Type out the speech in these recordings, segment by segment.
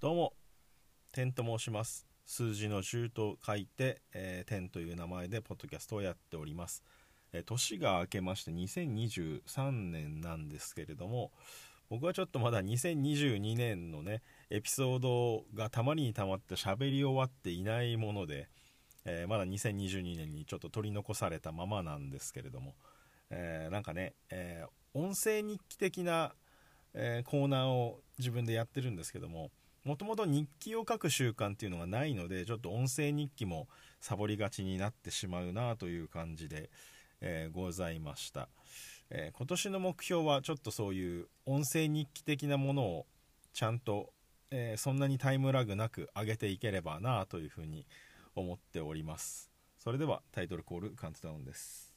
どうも、天と申します。数字の10と書いて、えー、天という名前でポッドキャストをやっております。えー年が明けまして2023年なんですけれども、僕はちょっとまだ2022年のね、エピソードがたまりにたまって喋り終わっていないもので、えーまだ2022年にちょっと取り残されたままなんですけれども、えーなんかね、えー音声日記的な、えコーナーを自分でやってるんですけどももともと日記を書く習慣っていうのがないのでちょっと音声日記もサボりがちになってしまうなという感じで、えーございました、えー今年の目標はちょっとそういう音声日記的なものをちゃんと、えーそんなにタイムラグなく上げていければなというふうに思っております。それではタイトルコールカウントダウンです。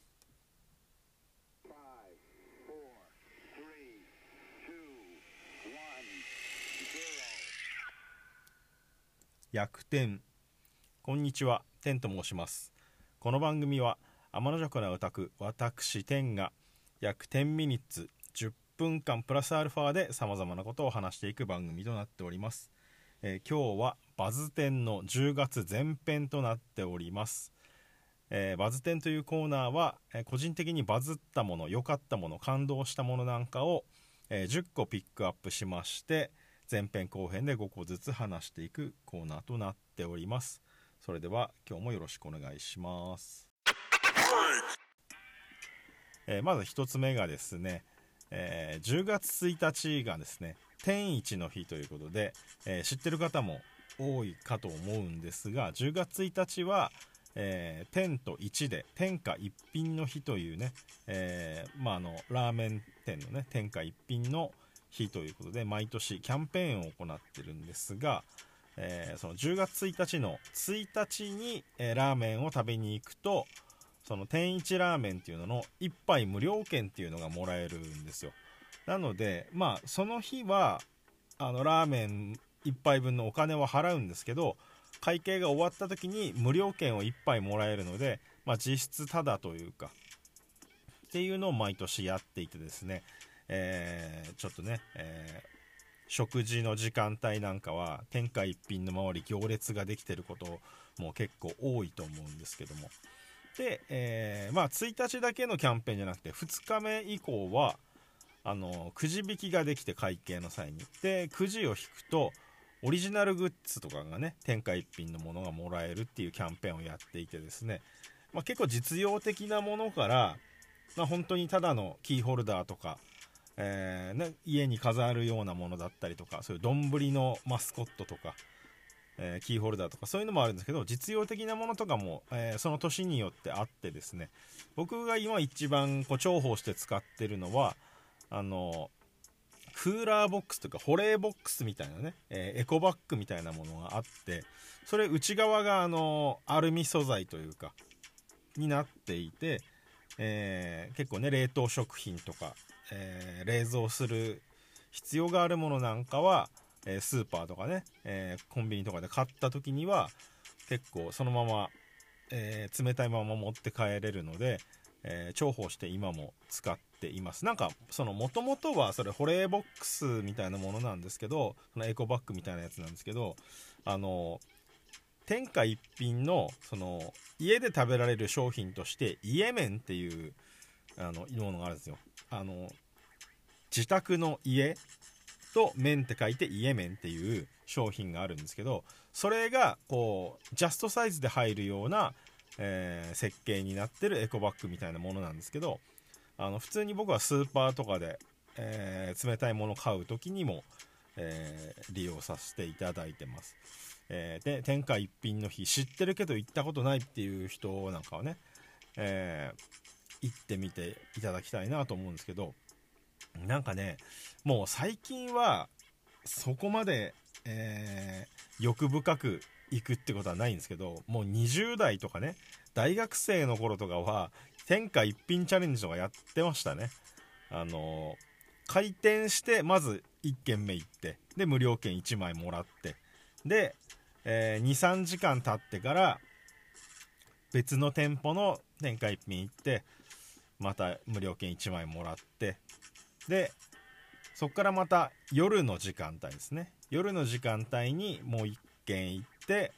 逆転こんにちは天と申します。この番組は天の弱なオタク私天が約10ミニッツ10分間プラスアルファでさまざまなことを話していく番組となっております、えー今日はバズ天の10月前編となっております。えーバズ天というコーナーは、えー個人的にバズったもの良かったもの感動したものなんかを、えー10個ピックアップしまして前編後編で5個ずつ話していくコーナーとなっております。それでは今日もよろしくお願いします、えーまず1つ目がですね、えー10月1日がですね天一の日ということで、えー知ってる方も多いかと思うんですが10月1日はえー天と1で天下一品の日というね、えーまあ、あのラーメン店のね天下一品の日ということで毎年キャンペーンを行ってるんですが、えーその10月1日の1日に、えーラーメンを食べに行くとその天一ラーメンっていうのの1杯無料券っていうのがもらえるんですよ。なのでまあその日はあのラーメン1杯分のお金は払うんですけど会計が終わった時に無料券を1杯もらえるので、まあ、実質タダというかっていうのを毎年やっていてですね、えーちょっとね、えー食事の時間帯なんかは天下一品の周り行列ができてることも結構多いと思うんですけども。で、えーまあ1日だけのキャンペーンじゃなくて2日目以降はあのくじ引きができて会計の際に。でくじを引くとオリジナルグッズとかがね天下一品のものがもらえるっていうキャンペーンをやっていてですね、まあ、結構実用的なものから、まあ、本当にただのキーホルダーとか、えーね、家に飾るようなものだったりとかそういう丼のマスコットとか、えーキーホルダーとかそういうのもあるんですけど実用的なものとかも、えーその年によってあってですね僕が今一番こう重宝して使ってるのはあのクーラーボックスとか保冷ボックスみたいなね、えエコバッグみたいなものがあってそれ内側があのアルミ素材というかになっていて、え結構ね冷凍食品とか、えー冷蔵する必要があるものなんかは、えースーパーとかね、えーコンビニとかで買った時には結構そのまま、え冷たいまま持って帰れるので、え重宝して今も使っています。なんかその元々はそれ保冷ボックスみたいなものなんですけどそのエコバッグみたいなやつなんですけどあの天下一品のその家で食べられる商品として家麺っていうあのものがあるんですよ。あの自宅の家と麺って書いて家麺っていう商品があるんですけどそれがこうジャストサイズで入るような、えー設計になってるエコバッグみたいなものなんですけどあの普通に僕はスーパーとかで、えー冷たいもの買う時にも、えー利用させていただいてます、えで天下一品の日知ってるけど行ったことないっていう人なんかはね、えー行ってみていただきたいなと思うんですけどなんかねもう最近はそこまで、えー欲深く行くってことはないんですけどもう20代とかね大学生の頃とかは天下一品チャレンジとかやってましたね。あのー開店してまず1軒目行ってで無料券1枚もらってで、え23時間経ってから別の店舗の天下一品行ってまた無料券1枚もらってでそこからまた夜の時間帯ですね。夜の時間帯にもう1軒行って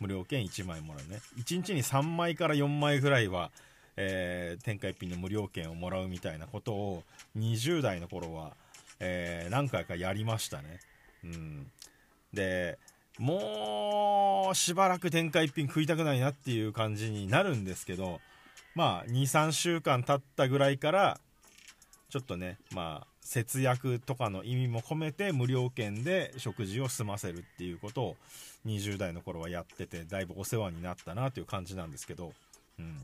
無料券1枚もらうね。1日に3枚から4枚ぐらいは、えー天下一品の無料券をもらうみたいなことを20代の頃は、えー何回かやりましたね。うん。でもうしばらく天下一品食いたくないなっていう感じになるんですけどまあ23週間経ったぐらいからちょっとねまあ節約とかの意味も込めて無料券で食事を済ませるっていうことを20代の頃はやっててだいぶお世話になったなという感じなんですけどうん。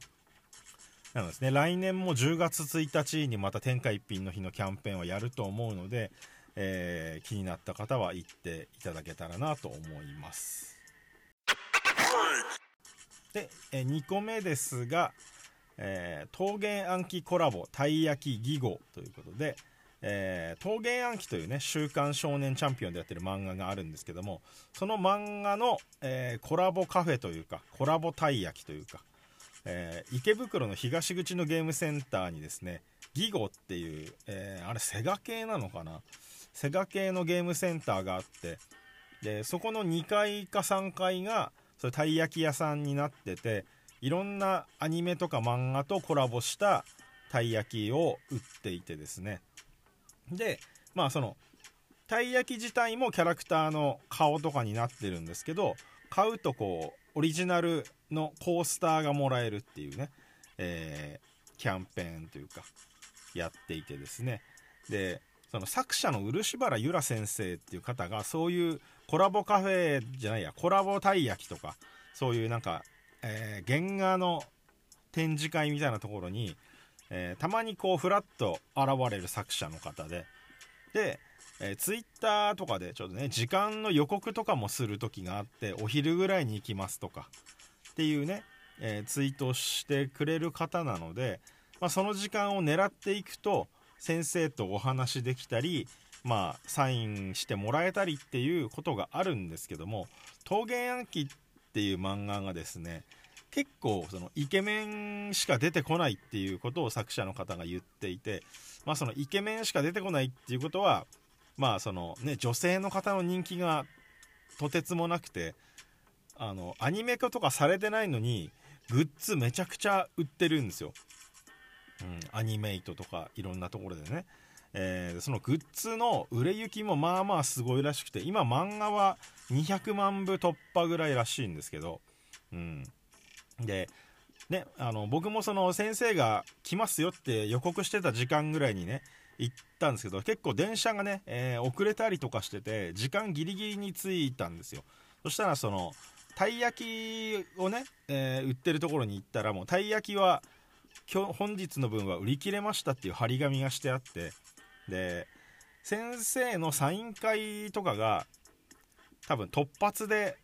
なのですね来年も10月1日にまた天下一品の日のキャンペーンをやると思うので、えー気になった方は行っていただけたらなと思います。で、2個目ですが、えー桃源暗記コラボたい焼き義語ということで、えー桃源暗記というね「週刊少年チャンピオン」でやってる漫画があるんですけどもその漫画の、えーコラボカフェというかコラボたい焼きというか、えー池袋の東口のゲームセンターにですねギゴっていう、えあれセガ系なのかな？セガ系のゲームセンターがあってでそこの2階か3階がそれたい焼き屋さんになってていろんなアニメとか漫画とコラボしたたい焼きを売っていてですね。でまあそのたい焼き自体もキャラクターの顔とかになってるんですけど買うとこうオリジナルのコースターがもらえるっていうね、えーキャンペーンというかやっていてですね。でその作者の漆原由良先生っていう方がそういうコラボカフェじゃないやコラボたい焼きとかそういうなんか、えー原画の展示会みたいなところに、えーたまにこうフラッと現れる作者の方でで、えツイッターとかでちょっとね時間の予告とかもする時があってお昼ぐらいに行きますとかっていうね、えーツイートしてくれる方なので、まあ、その時間を狙っていくと先生とお話できたりまあサインしてもらえたりっていうことがあるんですけども「桃源暗記」ってていう漫画がですね結構そのイケメンしか出てこないっていうことを作者の方が言っていてまあそのイケメンしか出てこないっていうことはまあそのね女性の方の人気がとてつもなくてあのアニメ化とかされてないのにグッズめちゃくちゃ売ってるんですよ、うん、アニメイトとかいろんなところでね、えーそのグッズの売れ行きもまあまあすごいらしくて今漫画は200万部突破ぐらいらしいんですけど、うん、でね、あの僕もその先生が来ますよって予告してた時間ぐらいにね行ったんですけど結構電車がね、えー遅れたりとかしてて時間ギリギリに着いたんですよ。そしたらそのたい焼きをね、えー売ってるところに行ったらもうたい焼きは今日本日の分は売り切れましたっていう張り紙がしてあってで先生のサイン会とかが多分突発で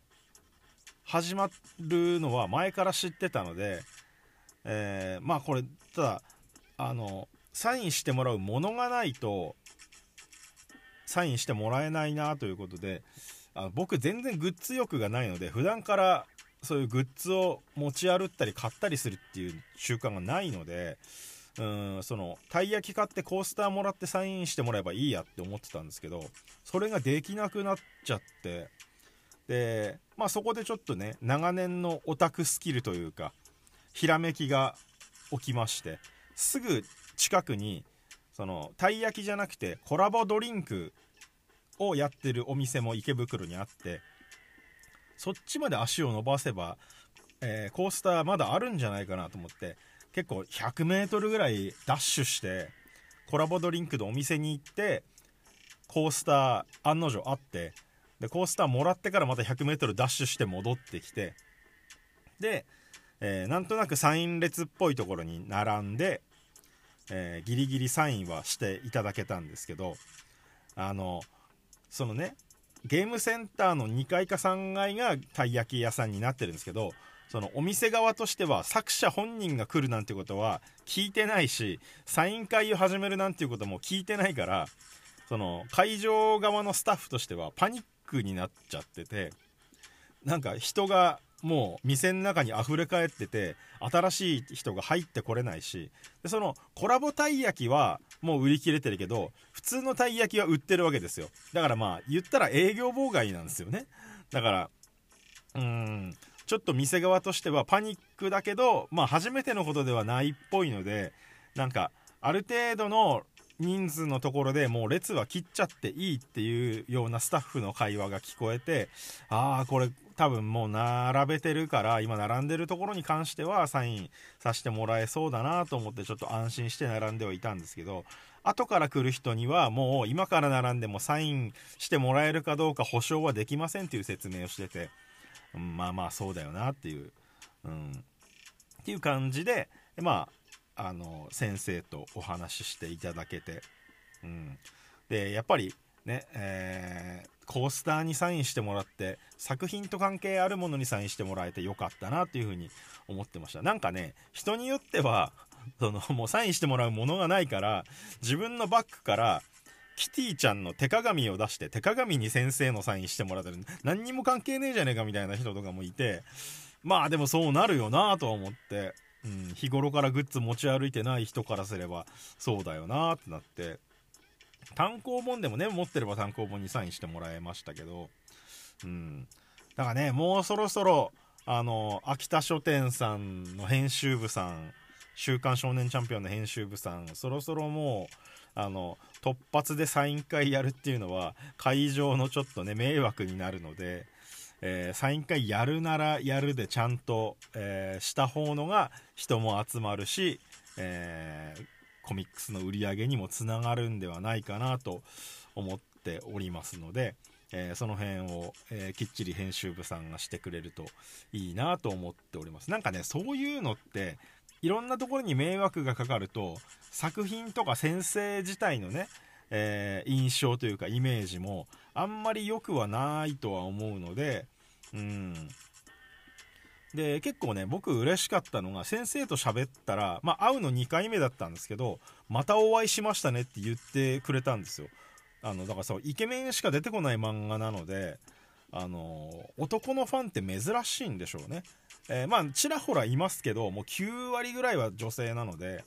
始まるのは前から知ってたので、えーまあこれただあのサインしてもらうものがないとサインしてもらえないなということであ僕全然グッズ欲がないので普段からそういうグッズを持ち歩ったり買ったりするっていう習慣がないのでうんそのたい焼き買ってコースターもらってサインしてもらえばいいやって思ってたんですけどそれができなくなっちゃってでまあそこでちょっとね長年のオタクスキルというかひらめきが起きましてすぐ近くにそのたい焼きじゃなくてコラボドリンクをやってるお店も池袋にあってそっちまで足を伸ばせば、えーコースターまだあるんじゃないかなと思って結構 100m ぐらいダッシュしてコラボドリンクのお店に行ってコースター案の定あってでコースターもらってからまた 100m ダッシュして戻ってきてで、えーなんとなくサイン列っぽいところに並んで、えーギリギリサインはしていただけたんですけどあのそのねゲームセンターの2階か3階がたい焼き屋さんになってるんですけどそのお店側としては作者本人が来るなんてことは聞いてないしサイン会を始めるなんていうことも聞いてないからその会場側のスタッフとしてはパニックになっちゃっててなんか人がもう店の中に溢れ返ってて新しい人が入ってこれないしでそのコラボたい焼きはもう売り切れてるけど普通のたい焼きは売ってるわけですよ。だからまあ言ったら営業妨害なんですよね。だからうーんちょっと店側としてはパニックだけどまあ初めてのことではないっぽいのでなんかある程度の人数のところでもう列は切っちゃっていいっていうようなスタッフの会話が聞こえてああこれ多分もう並べてるから今並んでるところに関してはサインさせてもらえそうだなと思ってちょっと安心して並んではいたんですけど後から来る人にはもう今から並んでもサインしてもらえるかどうか保証はできませんっていう説明をしてて、まあまあそうだよなっていう、うん、っていう感じでまああの先生とお話ししていただけて、うん、でやっぱりね、えーコースターにサインしてもらって作品と関係あるものにサインしてもらえてよかったなっていうふうに思ってました。なんかね人によってはそのもうサインしてもらうものがないから自分のバッグからキティちゃんの手鏡を出して手鏡に先生のサインしてもらってる。何にも関係ねえじゃねえかみたいな人とかもいて。まあでもそうなるよなとは思って、うん、日頃からグッズ持ち歩いてない人からすればそうだよなってなって。単行本でもね持ってれば単行本にサインしてもらえましたけど。うん。だからねもうそろそろあの秋田書店さんの編集部さん「週刊少年チャンピオン」の編集部さんそろそろもうあの突発でサイン会やるっていうのは会場のちょっとね迷惑になるので、えーサイン会やるならやるでちゃんと、えーした方のが人も集まるし、えーコミックスの売り上げにもつながるんではないかなと思っておりますので、えーその辺を、えーきっちり編集部さんがしてくれるといいなと思っております。なんかねそういうのっていろんなところに迷惑がかかると作品とか先生自体のね、えー印象というかイメージもあんまり良くはないとは思うのでうん。で結構ね僕嬉しかったのが先生と喋ったら、まあ、会うの2回目だったんですけどまたお会いしましたねって言ってくれたんですよ。あのだからそうイケメンしか出てこない漫画なのであの男のファンって珍しいんでしょうね、えーまあちらほらいますけどもう9割ぐらいは女性なので、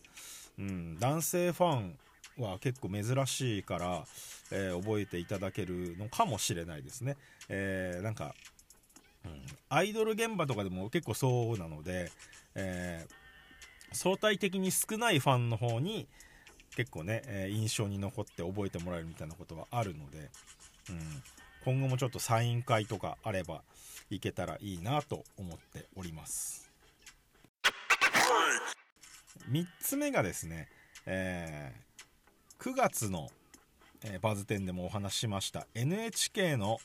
うん、男性ファンは結構珍しいから、えー覚えていただけるのかもしれないですね、えーなんかうんアイドル現場とかでも結構そうなので、えー相対的に少ないファンの方に結構ね、え印象に残って覚えてもらえるみたいなことはあるので、うん、今後もちょっとサイン会とかあればいけたらいいなと思っております。3つ目がですね、えー9月の、えーバズ10でもお話ししました NHK の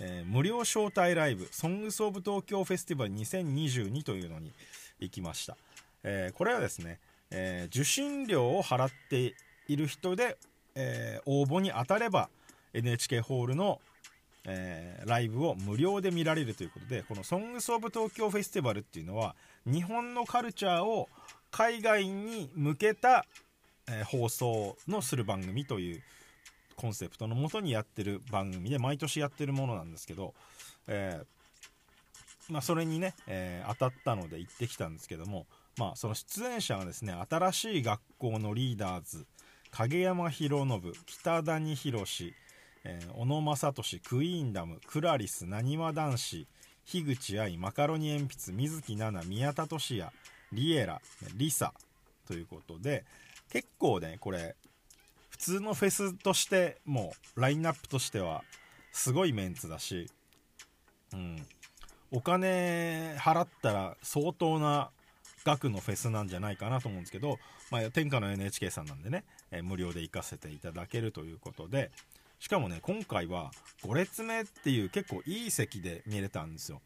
えー無料招待ライブ「ソングス・オブ・東京フェスティバル2022」というのに行きました、えーこれはですね、えー受信料を払っている人で、えー応募に当たれば NHK ホールの、えーライブを無料で見られるということでこの「ソングス・オブ・東京フェスティバル」っていうのは日本のカルチャーを海外に向けた、えー放送のする番組というコンセプトのもとにやってる番組で毎年やってるものなんですけど、えーまあ、それにね、え当たったので行ってきたんですけども、まあ、その出演者がですね新しい学校のリーダーズ影山博信北谷宏、えー小野正俊クイーンダムクラリスなにわ男子樋口愛マカロニ鉛筆水木奈々宮田俊也リエラリサということで結構ねこれ普通のフェスとしてもうラインナップとしてはすごいメンツだし、うん、お金払ったら相当な額のフェスなんじゃないかなと思うんですけど、まあ、天下の NHK さんなんでね、えー無料で行かせていただけるということでしかもね今回は5列目っていう結構いい席で見れたんですよ、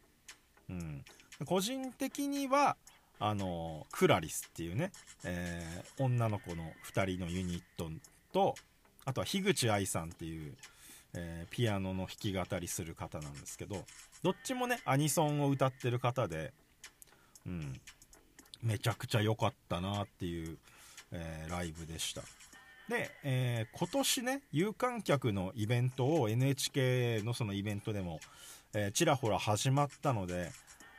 うん、個人的にはあのクラリスっていうね、えー女の子の2人のユニットとあとは樋口愛さんっていう、えーピアノの弾き語りする方なんですけどどっちもねアニソンを歌ってる方で、うん、めちゃくちゃ良かったなっていう、えーライブでした。で、えー今年ね有観客のイベントを NHK のそのイベントでも、えーちらほら始まったので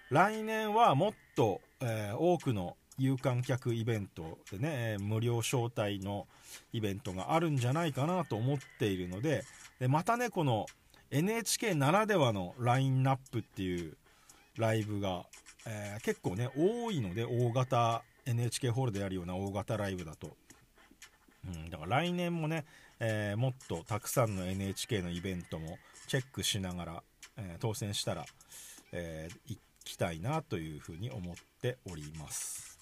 来年はもっと、えー多くの有観客イベントでね、無料招待のイベントがあるんじゃないかなと思っているのででまたねこの NHK ならではのラインナップっていうライブが、えー結構ね多いので大型 NHK ホールでやるような大型ライブだと、うん、だから来年もね、えーもっとたくさんの NHK のイベントもチェックしながら、えー当選したら、えー行きたいなというふうに思っております。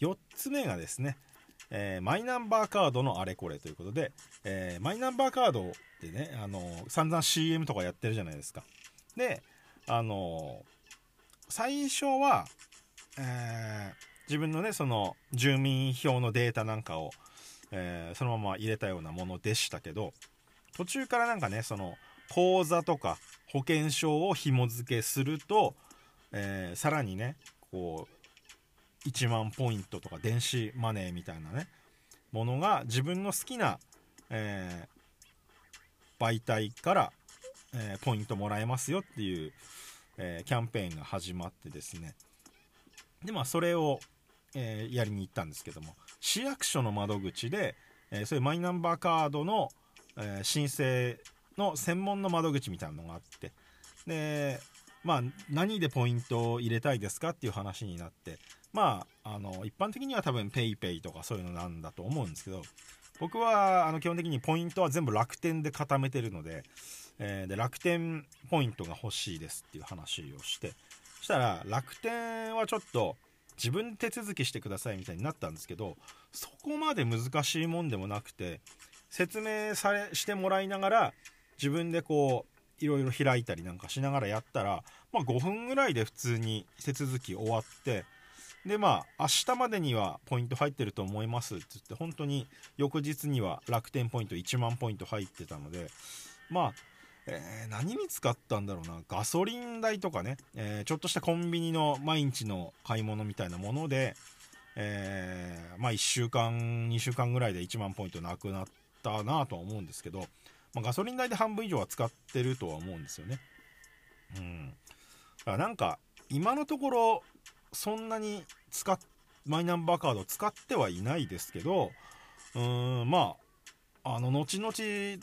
4つ目がですね、えーマイナンバーカードのあれこれということで、えーマイナンバーカードってねあの散々 CM とかやってるじゃないですか。であの最初は、えー自分のねその住民票のデータなんかを、えーそのまま入れたようなものでしたけど途中からなんかねその口座とか保険証を紐付けすると、えーさらにねこう1万ポイントとか電子マネーみたいなねものが自分の好きな、えー媒体から、えーポイントもらえますよっていう、えーキャンペーンが始まってですね。でまあそれを、えーやりに行ったんですけども。市役所の窓口で、えーそういうマイナンバーカードの、えー申請の専門の窓口みたいなのがあって。でまあ何でポイントを入れたいですかっていう話になって。まああの一般的には多分 PayPay とかそういうのなんだと思うんですけど。僕はあの基本的にポイントは全部楽天で固めてるので,、えーで楽天ポイントが欲しいですっていう話をして。そしたら楽天はちょっと自分で手続きしてくださいみたいになったんですけどそこまで難しいもんでもなくて説明されしてもらいながら自分でこういろいろ開いたりなんかしながらやったら、まあ、5分ぐらいで普通に手続き終わってでまあ明日までにはポイント入ってると思いますって言って本当に翌日には楽天ポイント1万ポイント入ってたのでまあ、えー何に使ったんだろうな？ガソリン代とかね、えーちょっとしたコンビニの毎日の買い物みたいなもので、えーまあ1週間2週間ぐらいで1万ポイントなくなったなとは思うんですけど、まあ、ガソリン代で半分以上は使ってるとは思うんですよね。うん。だからなんか今のところそんなに使っマイナンバーカード使ってはいないですけどうーんまああの後々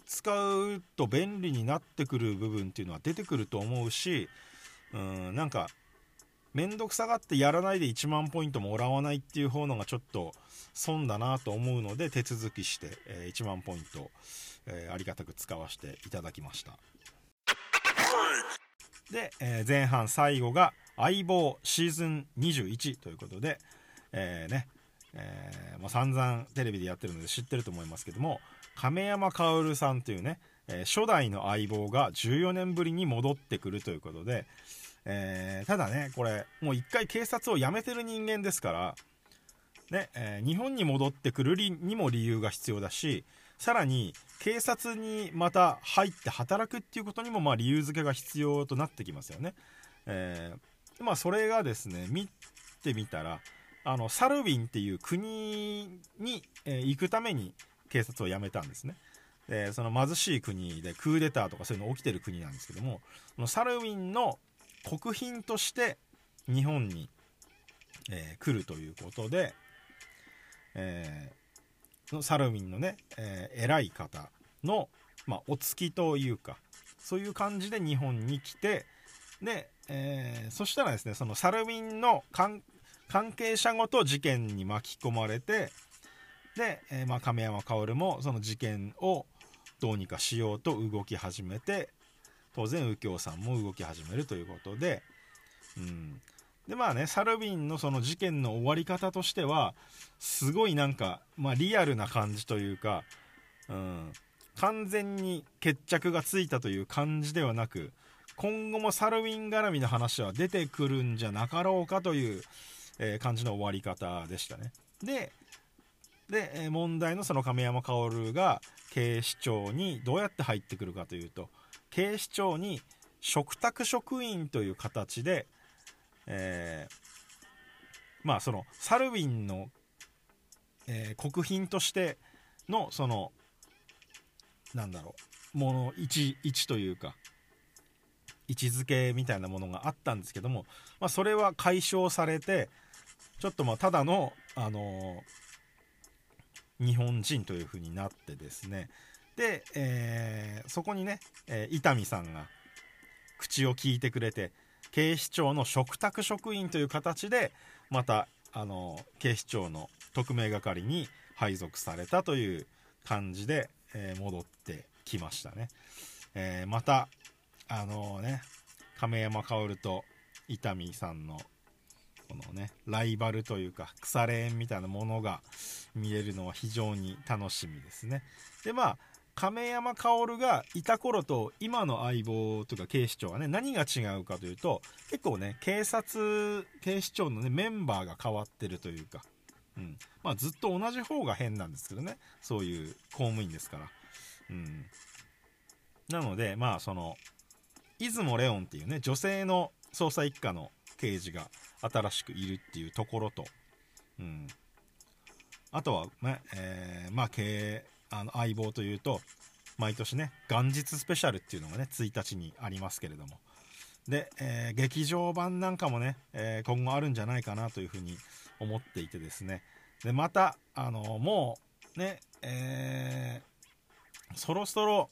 使うと便利になってくる部分っていうのは出てくると思うしうんなんか面倒くさがってやらないで1万ポイントもらわないっていう方のがちょっと損だなと思うので手続きして、え1万ポイント、えありがたく使わせていただきました。で、え前半最後が「相棒シーズン21」ということで、えーねえーまあ、散々テレビでやってるので知ってると思いますけども亀山薫さんというね、えー初代の相棒が14年ぶりに戻ってくるということで、えーただねこれもう一回警察を辞めてる人間ですから、ねえー日本に戻ってくるにも理由が必要だしさらに警察にまた入って働くっていうことにもまあ理由付けが必要となってきますよね。えーまあそれがですね見てみたらあのサルウィンっていう国に、えー行くために警察を辞めたんですね。でその貧しい国でクーデターとかそういうの起きてる国なんですけどもこのサルウィンの国賓として日本に、えー来るということで、えーのサルウィンのね、えー偉い方の、まあ、お付きというかそういう感じで日本に来てで、えーそしたらですねそのサルウィンの関係者ごと事件に巻き込まれてで、えーまあ、亀山薫もその事件をどうにかしようと動き始めて当然右京さんも動き始めるということで、うん、でまあねサルウィンのその事件の終わり方としてはすごいなんか、まあ、リアルな感じというか、うん、完全に決着がついたという感じではなく今後もサルウィン絡みの話は出てくるんじゃなかろうかという、えー感じの終わり方でしたね。ででえ問題のその亀山薫が警視庁にどうやって入ってくるかというと警視庁に嘱託職員という形で、えーまあそのサルウィンの、えー国賓としてのそのなんだろうもの一一というか位置づけみたいなものがあったんですけども、まあ、それは解消されてちょっとまあただの、あの日本人という風になってですね。で、えーそこにね、えー伊丹さんが口を聞いてくれて警視庁の嘱託職員という形でまたあの警視庁の特命係に配属されたという感じで、えー戻ってきましたね、えーまたあのね亀山薫と伊丹さんのこのねライバルというか腐れ縁みたいなものが見れるのは非常に楽しみですね。でまあ亀山薫がいた頃と今の相棒とか警視庁はね何が違うかというと結構ね警察警視庁のねメンバーが変わってるというか、うん。まあ、ずっと同じ方が変なんですけどねそういう公務員ですから、うん、なのでまあその出雲レオンっていうね女性の捜査一課の刑事が新しくいるっていうところと、うん、あとはね、えーまあ経あの相棒というと毎年ね元日スペシャルっていうのがね1日にありますけれども。で、えー劇場版なんかもね、えー今後あるんじゃないかなというふうに思っていてですね。でまたあのもうね、えーそろそろ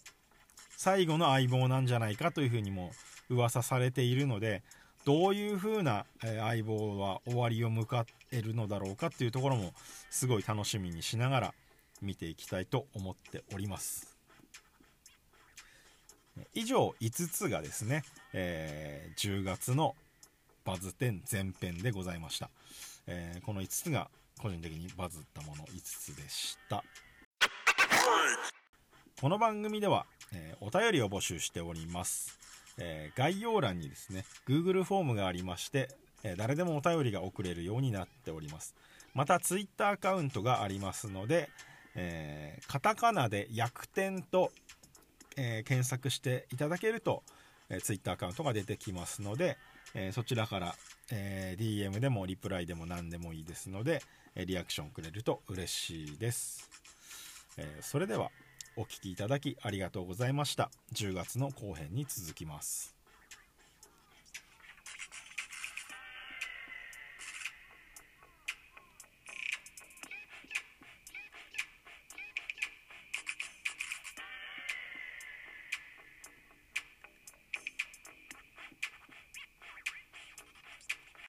最後の相棒なんじゃないかというふうにも噂されているのでどういう風な、え相棒は終わりを迎えるのだろうかっていうところもすごい楽しみにしながら見ていきたいと思っております。以上5つがですね、えー10月のバズ10前編でございました、えーこの5つが個人的にバズったもの5つでした。この番組では、えーお便りを募集しております、えー概要欄にですね Google フォームがありまして、えー誰でもお便りが送れるようになっております。また Twitter アカウントがありますので、えーカタカナで「薬点」と、え検索していただけると、えー、Twitter アカウントが出てきますので、えそちらから、え DM でもリプライでも何でもいいですので、えリアクションくれると嬉しいです、えそれではお聴きいただきありがとうございました。10月の後編に続きます。